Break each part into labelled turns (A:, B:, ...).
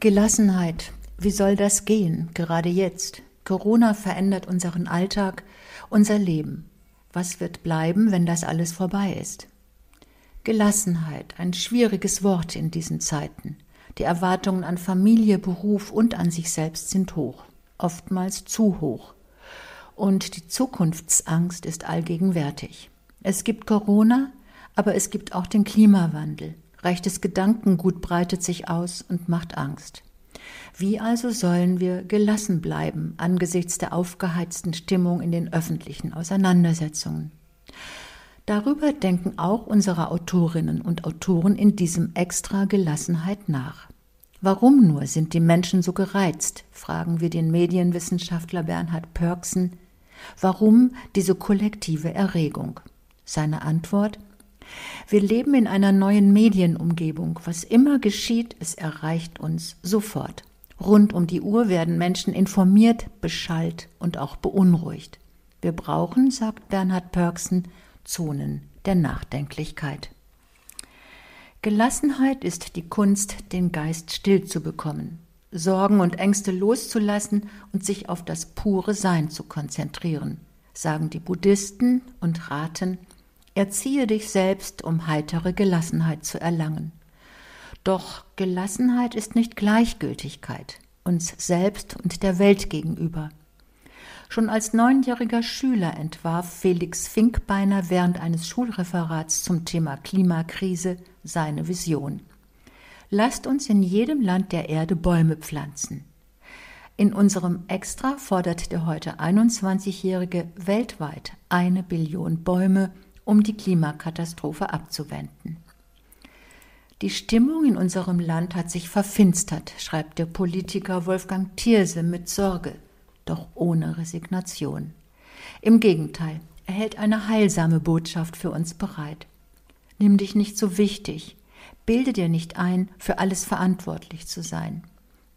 A: Gelassenheit. Wie soll das gehen, gerade jetzt? Corona verändert unseren Alltag, unser Leben. Was wird bleiben, wenn das alles vorbei ist? Gelassenheit, ein schwieriges Wort in diesen Zeiten. Die Erwartungen an Familie, Beruf und an sich selbst sind hoch, oftmals zu hoch. Und die Zukunftsangst ist allgegenwärtig. Es gibt Corona, aber es gibt auch den Klimawandel. Rechtes Gedankengut breitet sich aus und macht Angst. Wie also sollen wir gelassen bleiben angesichts der aufgeheizten Stimmung in den öffentlichen Auseinandersetzungen? Darüber denken auch unsere Autorinnen und Autoren in diesem Extra Gelassenheit nach. Warum nur sind die Menschen so gereizt, fragen wir den Medienwissenschaftler Bernhard Pörksen. Warum diese kollektive Erregung? Seine Antwort wir leben in einer neuen Medienumgebung. Was immer geschieht, es erreicht uns sofort. Rund um die Uhr werden Menschen informiert, beschallt und auch beunruhigt. Wir brauchen, sagt Bernhard Pörksen, Zonen der Nachdenklichkeit. Gelassenheit ist die Kunst, den Geist still zu bekommen, Sorgen und Ängste loszulassen und sich auf das pure Sein zu konzentrieren, sagen die Buddhisten und raten, Erziehe dich selbst, um heitere Gelassenheit zu erlangen. Doch Gelassenheit ist nicht Gleichgültigkeit, uns selbst und der Welt gegenüber. Schon als neunjähriger Schüler entwarf Felix Finkbeiner während eines Schulreferats zum Thema Klimakrise seine Vision. Lasst uns in jedem Land der Erde Bäume pflanzen. In unserem Extra fordert der heute 21-Jährige weltweit eine Billion Bäume um die Klimakatastrophe abzuwenden. Die Stimmung in unserem Land hat sich verfinstert, schreibt der Politiker Wolfgang Thierse mit Sorge, doch ohne Resignation. Im Gegenteil, er hält eine heilsame Botschaft für uns bereit. Nimm dich nicht so wichtig, bilde dir nicht ein, für alles verantwortlich zu sein.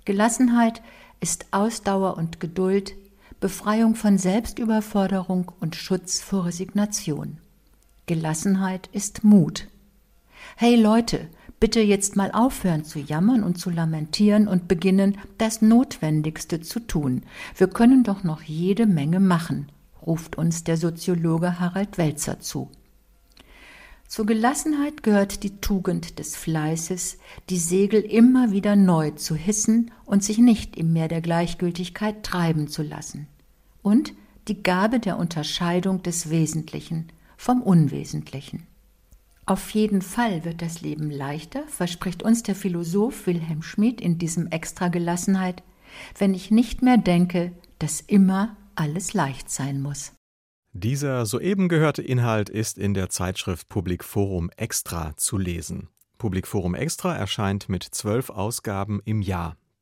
A: Gelassenheit ist Ausdauer und Geduld, Befreiung von Selbstüberforderung und Schutz vor Resignation. Gelassenheit ist Mut. Hey Leute, bitte jetzt mal aufhören zu jammern und zu lamentieren und beginnen, das Notwendigste zu tun. Wir können doch noch jede Menge machen, ruft uns der Soziologe Harald Welzer zu. Zur Gelassenheit gehört die Tugend des Fleißes, die Segel immer wieder neu zu hissen und sich nicht im Meer der Gleichgültigkeit treiben zu lassen. Und die Gabe der Unterscheidung des Wesentlichen, vom Unwesentlichen. Auf jeden Fall wird das Leben leichter, verspricht uns der Philosoph Wilhelm Schmid in diesem Extra Gelassenheit, wenn ich nicht mehr denke, dass immer alles leicht sein muss.
B: Dieser soeben gehörte Inhalt ist in der Zeitschrift Public Forum Extra zu lesen. Public Forum Extra erscheint mit zwölf Ausgaben im Jahr.